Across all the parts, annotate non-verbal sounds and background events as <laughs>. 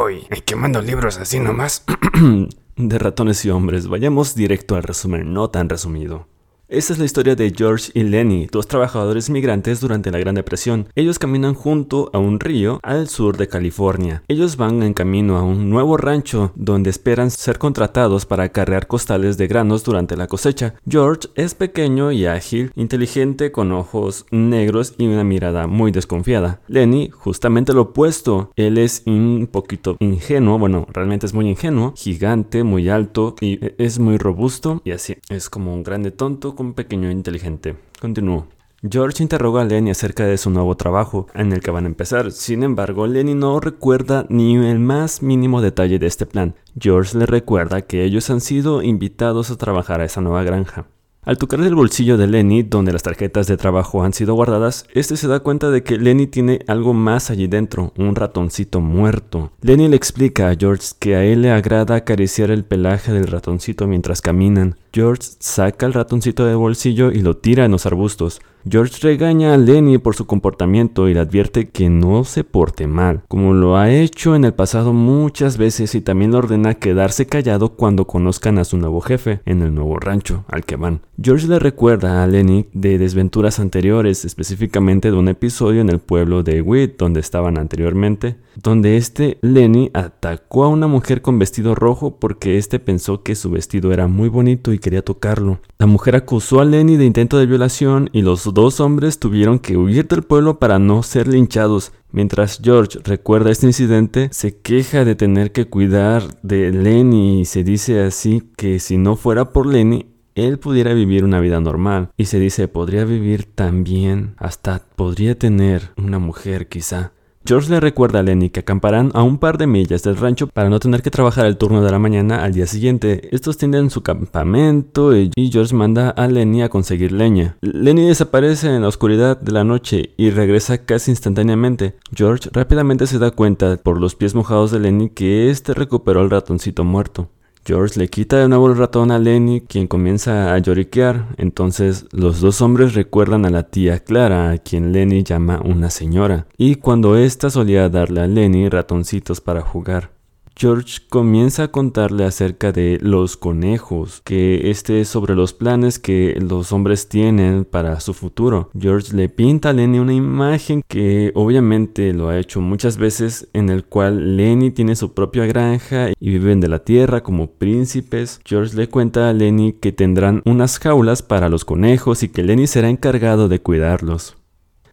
voy, quemando libros así nomás. <clears throat> de ratones y hombres, vayamos directo al resumen no tan resumido. Esta es la historia de George y Lenny, dos trabajadores migrantes durante la Gran Depresión. Ellos caminan junto a un río al sur de California. Ellos van en camino a un nuevo rancho donde esperan ser contratados para acarrear costales de granos durante la cosecha. George es pequeño y ágil, inteligente con ojos negros y una mirada muy desconfiada. Lenny, justamente lo opuesto. Él es un poquito ingenuo, bueno, realmente es muy ingenuo, gigante, muy alto y es muy robusto y así. Es como un grande tonto un pequeño inteligente. Continúo. George interroga a Lenny acerca de su nuevo trabajo en el que van a empezar. Sin embargo, Lenny no recuerda ni el más mínimo detalle de este plan. George le recuerda que ellos han sido invitados a trabajar a esa nueva granja. Al tocar el bolsillo de Lenny, donde las tarjetas de trabajo han sido guardadas, este se da cuenta de que Lenny tiene algo más allí dentro, un ratoncito muerto. Lenny le explica a George que a él le agrada acariciar el pelaje del ratoncito mientras caminan. George saca el ratoncito del bolsillo y lo tira en los arbustos. George regaña a Lenny por su comportamiento y le advierte que no se porte mal, como lo ha hecho en el pasado muchas veces y también le ordena quedarse callado cuando conozcan a su nuevo jefe en el nuevo rancho al que van. George le recuerda a Lenny de desventuras anteriores, específicamente de un episodio en el pueblo de Witt donde estaban anteriormente, donde este Lenny atacó a una mujer con vestido rojo porque este pensó que su vestido era muy bonito y quería tocarlo. La mujer acusó a Lenny de intento de violación y los dos hombres tuvieron que huir del pueblo para no ser linchados. Mientras George recuerda este incidente, se queja de tener que cuidar de Lenny y se dice así que si no fuera por Lenny, él pudiera vivir una vida normal. Y se dice, podría vivir también, hasta podría tener una mujer quizá. George le recuerda a Lenny que acamparán a un par de millas del rancho para no tener que trabajar el turno de la mañana al día siguiente. Estos tienden su campamento y George manda a Lenny a conseguir leña. Lenny desaparece en la oscuridad de la noche y regresa casi instantáneamente. George rápidamente se da cuenta por los pies mojados de Lenny que este recuperó el ratoncito muerto. George le quita de nuevo el ratón a Lenny, quien comienza a lloriquear. Entonces los dos hombres recuerdan a la tía Clara, a quien Lenny llama una señora, y cuando ésta solía darle a Lenny ratoncitos para jugar. George comienza a contarle acerca de los conejos, que este es sobre los planes que los hombres tienen para su futuro. George le pinta a Lenny una imagen que obviamente lo ha hecho muchas veces en el cual Lenny tiene su propia granja y viven de la tierra como príncipes. George le cuenta a Lenny que tendrán unas jaulas para los conejos y que Lenny será encargado de cuidarlos.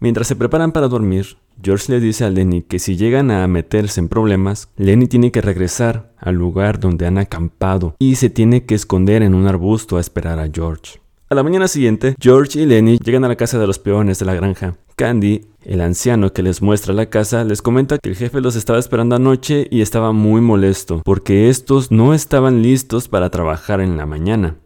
Mientras se preparan para dormir, George le dice a Lenny que si llegan a meterse en problemas, Lenny tiene que regresar al lugar donde han acampado y se tiene que esconder en un arbusto a esperar a George. A la mañana siguiente, George y Lenny llegan a la casa de los peones de la granja. Candy, el anciano que les muestra la casa, les comenta que el jefe los estaba esperando anoche y estaba muy molesto porque estos no estaban listos para trabajar en la mañana.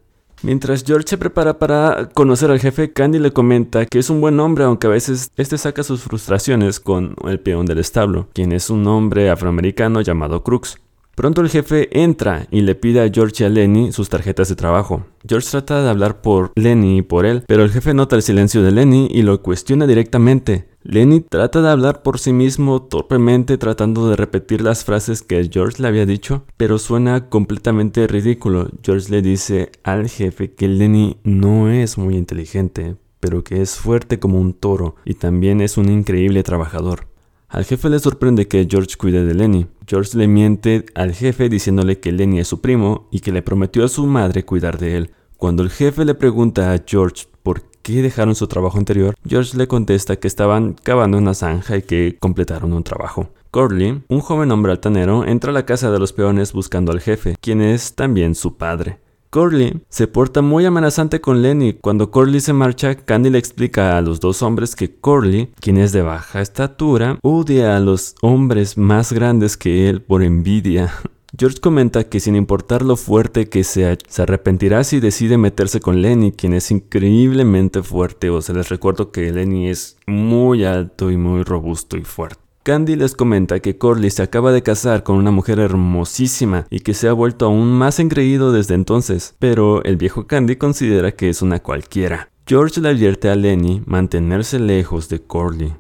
Mientras George se prepara para conocer al jefe, Candy le comenta que es un buen hombre, aunque a veces este saca sus frustraciones con el peón del establo, quien es un hombre afroamericano llamado Crux. Pronto el jefe entra y le pide a George y a Lenny sus tarjetas de trabajo. George trata de hablar por Lenny y por él, pero el jefe nota el silencio de Lenny y lo cuestiona directamente. Lenny trata de hablar por sí mismo torpemente tratando de repetir las frases que George le había dicho, pero suena completamente ridículo. George le dice al jefe que Lenny no es muy inteligente, pero que es fuerte como un toro y también es un increíble trabajador. Al jefe le sorprende que George cuide de Lenny. George le miente al jefe diciéndole que Lenny es su primo y que le prometió a su madre cuidar de él. Cuando el jefe le pregunta a George por qué dejaron su trabajo anterior, George le contesta que estaban cavando una zanja y que completaron un trabajo. Corley, un joven hombre altanero, entra a la casa de los peones buscando al jefe, quien es también su padre. Corley se porta muy amenazante con Lenny. Cuando Corley se marcha, Candy le explica a los dos hombres que Corley, quien es de baja estatura, odia a los hombres más grandes que él por envidia. <laughs> George comenta que sin importar lo fuerte que sea, se arrepentirá si decide meterse con Lenny, quien es increíblemente fuerte, o se les recuerdo que Lenny es muy alto y muy robusto y fuerte. Candy les comenta que Corley se acaba de casar con una mujer hermosísima y que se ha vuelto aún más engreído desde entonces, pero el viejo Candy considera que es una cualquiera. George le advierte a Lenny mantenerse lejos de Corley.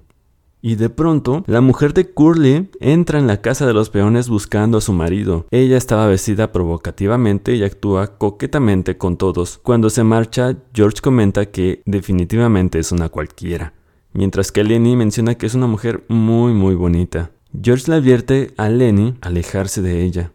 Y de pronto, la mujer de Curly entra en la casa de los peones buscando a su marido. Ella estaba vestida provocativamente y actúa coquetamente con todos. Cuando se marcha, George comenta que definitivamente es una cualquiera. Mientras que Lenny menciona que es una mujer muy muy bonita. George le advierte a Lenny alejarse de ella.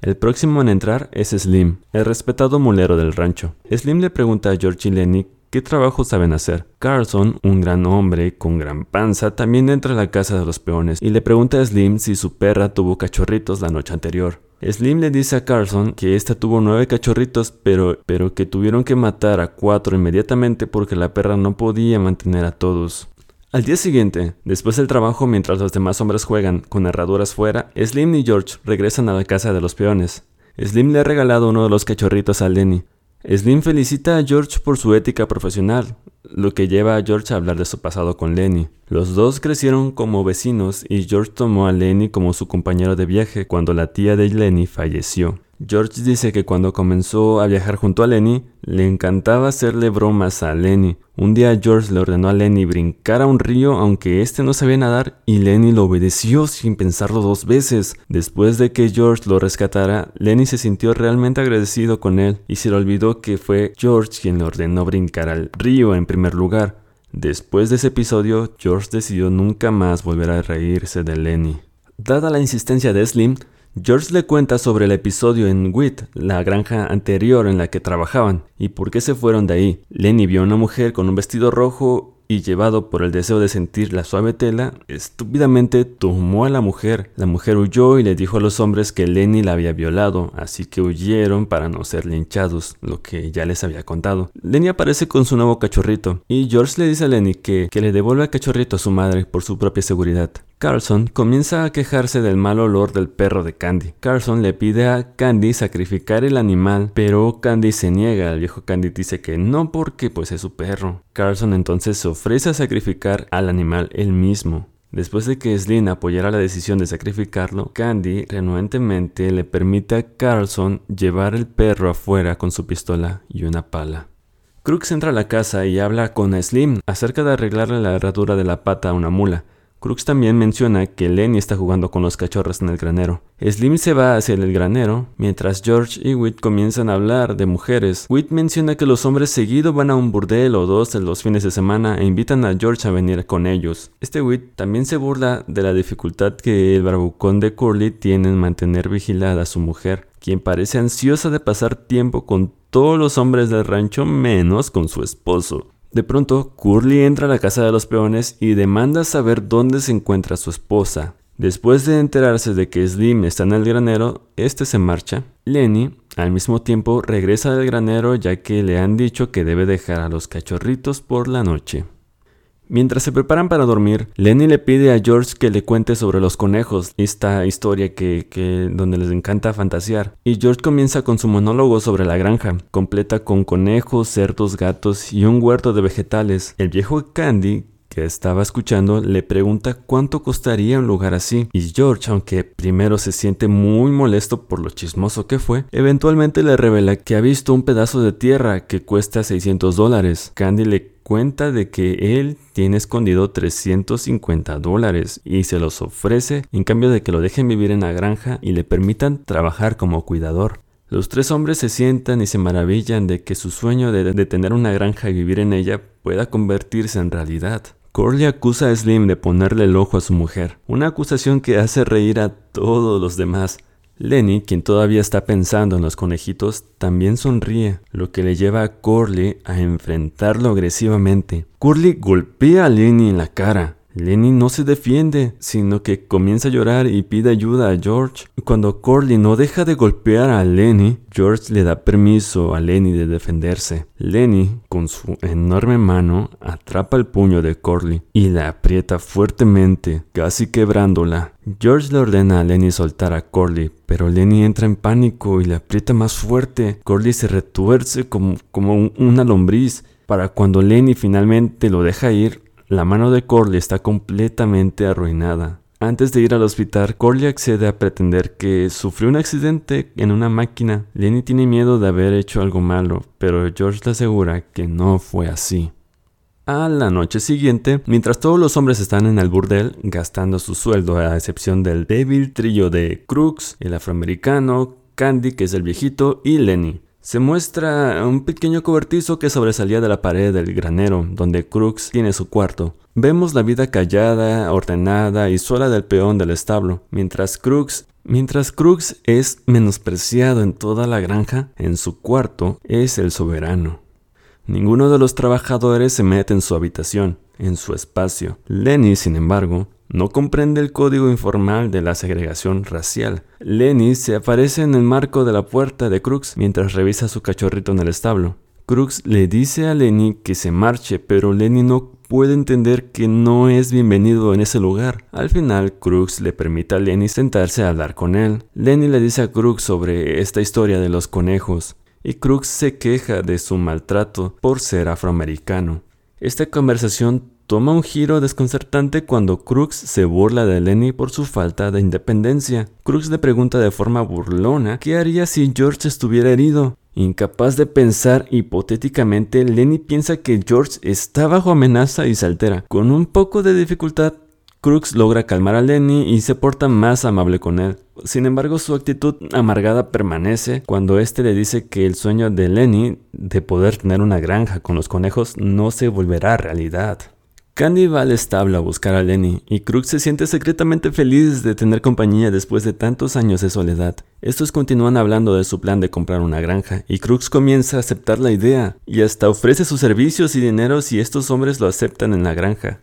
El próximo en entrar es Slim, el respetado mulero del rancho. Slim le pregunta a George y Lenny qué trabajo saben hacer. Carlson, un gran hombre con gran panza, también entra a la casa de los peones y le pregunta a Slim si su perra tuvo cachorritos la noche anterior. Slim le dice a Carlson que ésta tuvo nueve cachorritos, pero, pero que tuvieron que matar a cuatro inmediatamente porque la perra no podía mantener a todos. Al día siguiente, después del trabajo mientras los demás hombres juegan con herraduras fuera, Slim y George regresan a la casa de los peones. Slim le ha regalado uno de los cachorritos a Lenny. Slim felicita a George por su ética profesional, lo que lleva a George a hablar de su pasado con Lenny. Los dos crecieron como vecinos y George tomó a Lenny como su compañero de viaje cuando la tía de Lenny falleció. George dice que cuando comenzó a viajar junto a Lenny, le encantaba hacerle bromas a Lenny. Un día George le ordenó a Lenny brincar a un río aunque éste no sabía nadar y Lenny lo obedeció sin pensarlo dos veces. Después de que George lo rescatara, Lenny se sintió realmente agradecido con él y se le olvidó que fue George quien le ordenó brincar al río en primer lugar. Después de ese episodio, George decidió nunca más volver a reírse de Lenny. Dada la insistencia de Slim, George le cuenta sobre el episodio en Wit, la granja anterior en la que trabajaban, y por qué se fueron de ahí. Lenny vio a una mujer con un vestido rojo y llevado por el deseo de sentir la suave tela, estúpidamente tomó a la mujer. La mujer huyó y le dijo a los hombres que Lenny la había violado, así que huyeron para no ser linchados, lo que ya les había contado. Lenny aparece con su nuevo cachorrito y George le dice a Lenny que, que le devuelva el cachorrito a su madre por su propia seguridad. Carlson comienza a quejarse del mal olor del perro de Candy. Carlson le pide a Candy sacrificar el animal, pero Candy se niega. El viejo Candy dice que no porque pues es su perro. Carlson entonces se ofrece a sacrificar al animal él mismo. Después de que Slim apoyara la decisión de sacrificarlo, Candy renuentemente le permite a Carlson llevar el perro afuera con su pistola y una pala. Crooks entra a la casa y habla con Slim acerca de arreglarle la herradura de la pata a una mula. Crooks también menciona que Lenny está jugando con los cachorros en el granero. Slim se va hacia el granero, mientras George y Whit comienzan a hablar de mujeres. Whit menciona que los hombres seguido van a un burdel o dos en los fines de semana e invitan a George a venir con ellos. Este Whit también se burla de la dificultad que el barbucón de Curly tiene en mantener vigilada a su mujer, quien parece ansiosa de pasar tiempo con todos los hombres del rancho menos con su esposo. De pronto, Curly entra a la casa de los peones y demanda saber dónde se encuentra su esposa. Después de enterarse de que Slim está en el granero, este se marcha. Lenny, al mismo tiempo, regresa del granero ya que le han dicho que debe dejar a los cachorritos por la noche. Mientras se preparan para dormir, Lenny le pide a George que le cuente sobre los conejos, esta historia que, donde les encanta fantasear. Y George comienza con su monólogo sobre la granja, completa con conejos, cerdos, gatos y un huerto de vegetales. El viejo Candy que estaba escuchando le pregunta cuánto costaría un lugar así y George, aunque primero se siente muy molesto por lo chismoso que fue, eventualmente le revela que ha visto un pedazo de tierra que cuesta 600 dólares. Candy le cuenta de que él tiene escondido 350 dólares y se los ofrece en cambio de que lo dejen vivir en la granja y le permitan trabajar como cuidador. Los tres hombres se sientan y se maravillan de que su sueño de, de tener una granja y vivir en ella pueda convertirse en realidad. Corley acusa a Slim de ponerle el ojo a su mujer, una acusación que hace reír a todos los demás. Lenny, quien todavía está pensando en los conejitos, también sonríe, lo que le lleva a Corley a enfrentarlo agresivamente. Corley golpea a Lenny en la cara, Lenny no se defiende, sino que comienza a llorar y pide ayuda a George. Cuando Corley no deja de golpear a Lenny, George le da permiso a Lenny de defenderse. Lenny, con su enorme mano, atrapa el puño de Corley y la aprieta fuertemente, casi quebrándola. George le ordena a Lenny soltar a Corley, pero Lenny entra en pánico y le aprieta más fuerte. Corley se retuerce como, como una lombriz. Para cuando Lenny finalmente lo deja ir, la mano de Corley está completamente arruinada. Antes de ir al hospital, Corley accede a pretender que sufrió un accidente en una máquina. Lenny tiene miedo de haber hecho algo malo, pero George le asegura que no fue así. A la noche siguiente, mientras todos los hombres están en el burdel gastando su sueldo, a excepción del débil trillo de Crooks, el afroamericano, Candy, que es el viejito, y Lenny. Se muestra un pequeño cobertizo que sobresalía de la pared del granero, donde Crooks tiene su cuarto. Vemos la vida callada, ordenada y sola del peón del establo, mientras Crooks Mientras Crooks es menospreciado en toda la granja, en su cuarto es el soberano. Ninguno de los trabajadores se mete en su habitación, en su espacio. Lenny, sin embargo, no comprende el código informal de la segregación racial. Lenny se aparece en el marco de la puerta de Crooks mientras revisa su cachorrito en el establo. Crooks le dice a Lenny que se marche, pero Lenny no puede entender que no es bienvenido en ese lugar. Al final, Crooks le permite a Lenny sentarse a hablar con él. Lenny le dice a Crooks sobre esta historia de los conejos y Crooks se queja de su maltrato por ser afroamericano. Esta conversación toma un giro desconcertante cuando Crooks se burla de Lenny por su falta de independencia. Crooks le pregunta de forma burlona qué haría si George estuviera herido. Incapaz de pensar hipotéticamente, Lenny piensa que George está bajo amenaza y se altera. Con un poco de dificultad, Crooks logra calmar a Lenny y se porta más amable con él. Sin embargo, su actitud amargada permanece cuando éste le dice que el sueño de Lenny de poder tener una granja con los conejos no se volverá realidad. Candy va al establo a buscar a Lenny y Crooks se siente secretamente feliz de tener compañía después de tantos años de soledad. Estos continúan hablando de su plan de comprar una granja y Crooks comienza a aceptar la idea y hasta ofrece sus servicios y dinero si estos hombres lo aceptan en la granja.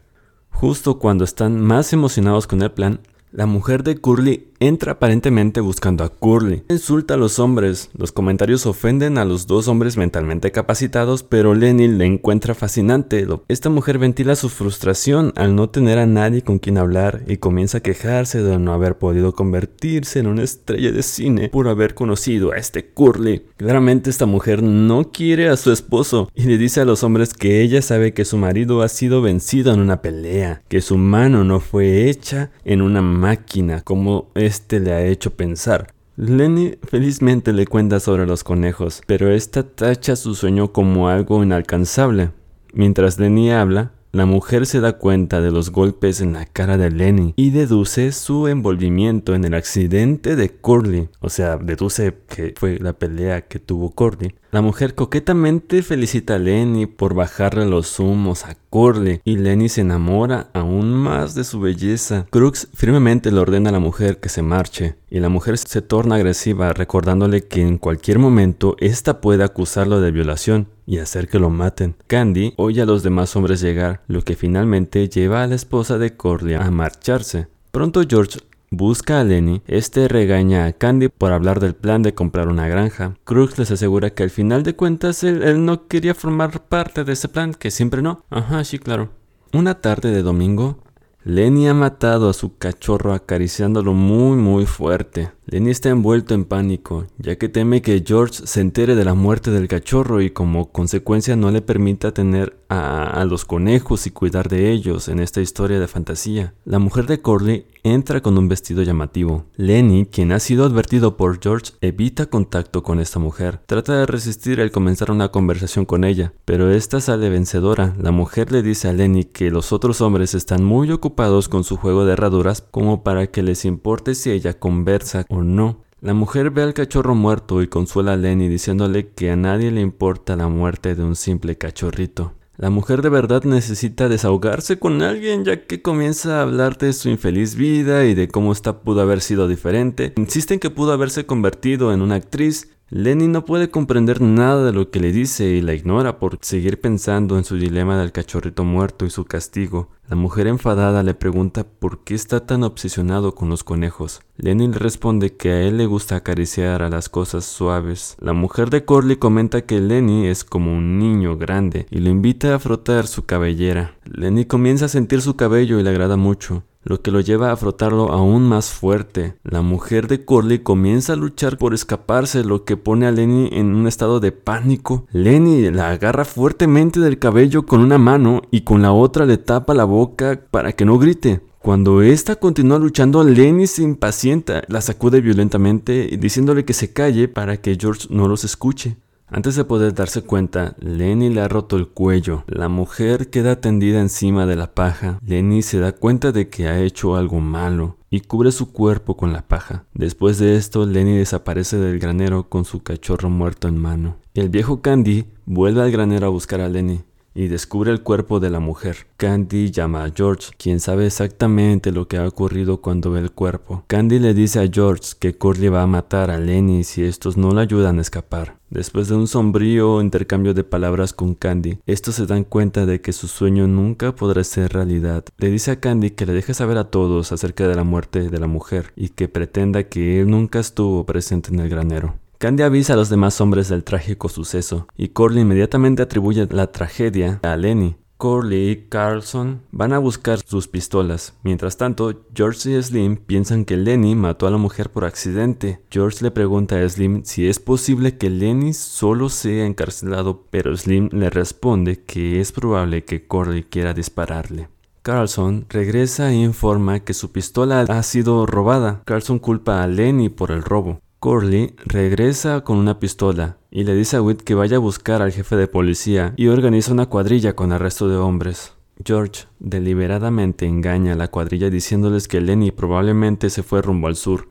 Justo cuando están más emocionados con el plan, la mujer de Curly entra aparentemente buscando a Curly. Insulta a los hombres. Los comentarios ofenden a los dos hombres mentalmente capacitados, pero Lenny le encuentra fascinante. Esta mujer ventila su frustración al no tener a nadie con quien hablar y comienza a quejarse de no haber podido convertirse en una estrella de cine por haber conocido a este Curly. Claramente esta mujer no quiere a su esposo y le dice a los hombres que ella sabe que su marido ha sido vencido en una pelea, que su mano no fue hecha en una máquina como este le ha hecho pensar. Lenny felizmente le cuenta sobre los conejos, pero esta tacha su sueño como algo inalcanzable. Mientras Lenny habla, la mujer se da cuenta de los golpes en la cara de Lenny y deduce su envolvimiento en el accidente de Curly. O sea, deduce que fue la pelea que tuvo Curly. La mujer coquetamente felicita a Lenny por bajarle los humos a Curly y Lenny se enamora aún más de su belleza. Crooks firmemente le ordena a la mujer que se marche y la mujer se torna agresiva recordándole que en cualquier momento ésta puede acusarlo de violación y hacer que lo maten. Candy oye a los demás hombres llegar, lo que finalmente lleva a la esposa de Corlia a marcharse. Pronto George Busca a Lenny, este regaña a Candy por hablar del plan de comprar una granja. Crooks les asegura que al final de cuentas él, no quería formar parte de ese plan, que siempre no. Ajá, sí, claro. Una tarde de domingo, Lenny ha matado a su cachorro acariciándolo muy muy fuerte. Lenny está envuelto en pánico, ya que teme que George se entere de la muerte del cachorro y como consecuencia no le permita tener a, a los conejos y cuidar de ellos en esta historia de fantasía. La mujer de Corley entra con un vestido llamativo. Lenny, quien ha sido advertido por George, evita contacto con esta mujer. Trata de resistir el comenzar una conversación con ella, pero esta sale vencedora. La mujer le dice a Lenny que los otros hombres están muy ocupados con su juego de herraduras como para que les importe si ella conversa o no. La mujer ve al cachorro muerto y consuela a Lenny diciéndole que a nadie le importa la muerte de un simple cachorrito. La mujer de verdad necesita desahogarse con alguien ya que comienza a hablar de su infeliz vida y de cómo esta pudo haber sido diferente. Insiste en que pudo haberse convertido en una actriz Lenny no puede comprender nada de lo que le dice y la ignora por seguir pensando en su dilema del cachorrito muerto y su castigo. La mujer enfadada le pregunta por qué está tan obsesionado con los conejos. Lenny le responde que a él le gusta acariciar a las cosas suaves. La mujer de Corley comenta que Lenny es como un niño grande y lo invita a frotar su cabellera. Lenny comienza a sentir su cabello y le agrada mucho lo que lo lleva a frotarlo aún más fuerte. La mujer de Corley comienza a luchar por escaparse, lo que pone a Lenny en un estado de pánico. Lenny la agarra fuertemente del cabello con una mano y con la otra le tapa la boca para que no grite. Cuando ésta continúa luchando, Lenny se impacienta, la sacude violentamente diciéndole que se calle para que George no los escuche. Antes de poder darse cuenta, Lenny le ha roto el cuello. La mujer queda tendida encima de la paja. Lenny se da cuenta de que ha hecho algo malo y cubre su cuerpo con la paja. Después de esto, Lenny desaparece del granero con su cachorro muerto en mano. El viejo Candy vuelve al granero a buscar a Lenny y descubre el cuerpo de la mujer. Candy llama a George, quien sabe exactamente lo que ha ocurrido cuando ve el cuerpo. Candy le dice a George que Curly va a matar a Lenny si estos no le ayudan a escapar. Después de un sombrío intercambio de palabras con Candy, estos se dan cuenta de que su sueño nunca podrá ser realidad. Le dice a Candy que le deje saber a todos acerca de la muerte de la mujer y que pretenda que él nunca estuvo presente en el granero. Candy avisa a los demás hombres del trágico suceso, y Corley inmediatamente atribuye la tragedia a Lenny. Corley y Carlson van a buscar sus pistolas. Mientras tanto, George y Slim piensan que Lenny mató a la mujer por accidente. George le pregunta a Slim si es posible que Lenny solo sea encarcelado, pero Slim le responde que es probable que Corley quiera dispararle. Carlson regresa e informa que su pistola ha sido robada. Carlson culpa a Lenny por el robo. Corley regresa con una pistola y le dice a Whit que vaya a buscar al jefe de policía y organiza una cuadrilla con el resto de hombres. George deliberadamente engaña a la cuadrilla diciéndoles que Lenny probablemente se fue rumbo al sur.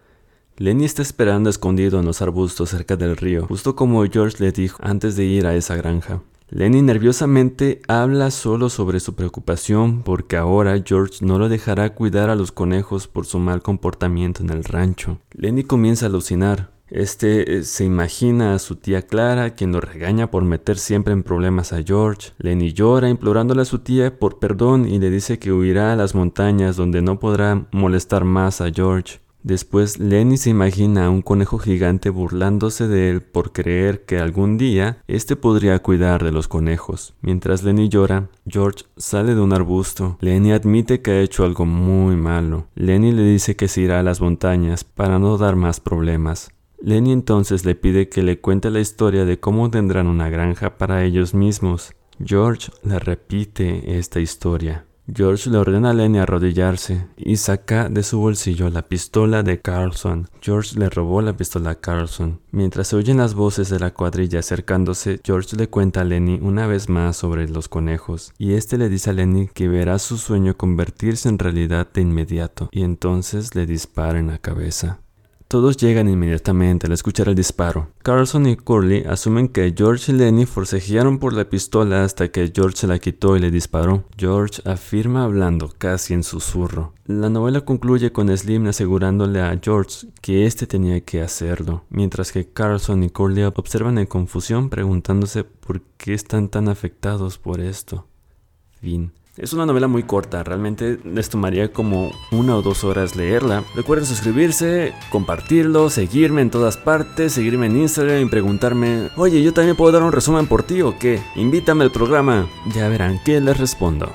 Lenny está esperando escondido en los arbustos cerca del río, justo como George le dijo antes de ir a esa granja. Lenny nerviosamente habla solo sobre su preocupación porque ahora George no lo dejará cuidar a los conejos por su mal comportamiento en el rancho. Lenny comienza a alucinar. Este eh, se imagina a su tía Clara, quien lo regaña por meter siempre en problemas a George. Lenny llora implorándole a su tía por perdón y le dice que huirá a las montañas donde no podrá molestar más a George. Después Lenny se imagina a un conejo gigante burlándose de él por creer que algún día éste podría cuidar de los conejos. Mientras Lenny llora, George sale de un arbusto. Lenny admite que ha hecho algo muy malo. Lenny le dice que se irá a las montañas para no dar más problemas. Lenny entonces le pide que le cuente la historia de cómo tendrán una granja para ellos mismos. George le repite esta historia. George le ordena a Lenny arrodillarse y saca de su bolsillo la pistola de Carlson. George le robó la pistola a Carlson. Mientras se oyen las voces de la cuadrilla acercándose, George le cuenta a Lenny una vez más sobre los conejos, y este le dice a Lenny que verá su sueño convertirse en realidad de inmediato, y entonces le dispara en la cabeza. Todos llegan inmediatamente al escuchar el disparo. Carlson y Curly asumen que George y Lenny forcejearon por la pistola hasta que George se la quitó y le disparó. George afirma hablando casi en susurro. La novela concluye con Slim asegurándole a George que éste tenía que hacerlo, mientras que Carlson y Curly observan en confusión preguntándose por qué están tan afectados por esto. Fin. Es una novela muy corta, realmente les tomaría como una o dos horas leerla. Recuerden suscribirse, compartirlo, seguirme en todas partes, seguirme en Instagram y preguntarme, oye, yo también puedo dar un resumen por ti o qué, invítame al programa. Ya verán que les respondo.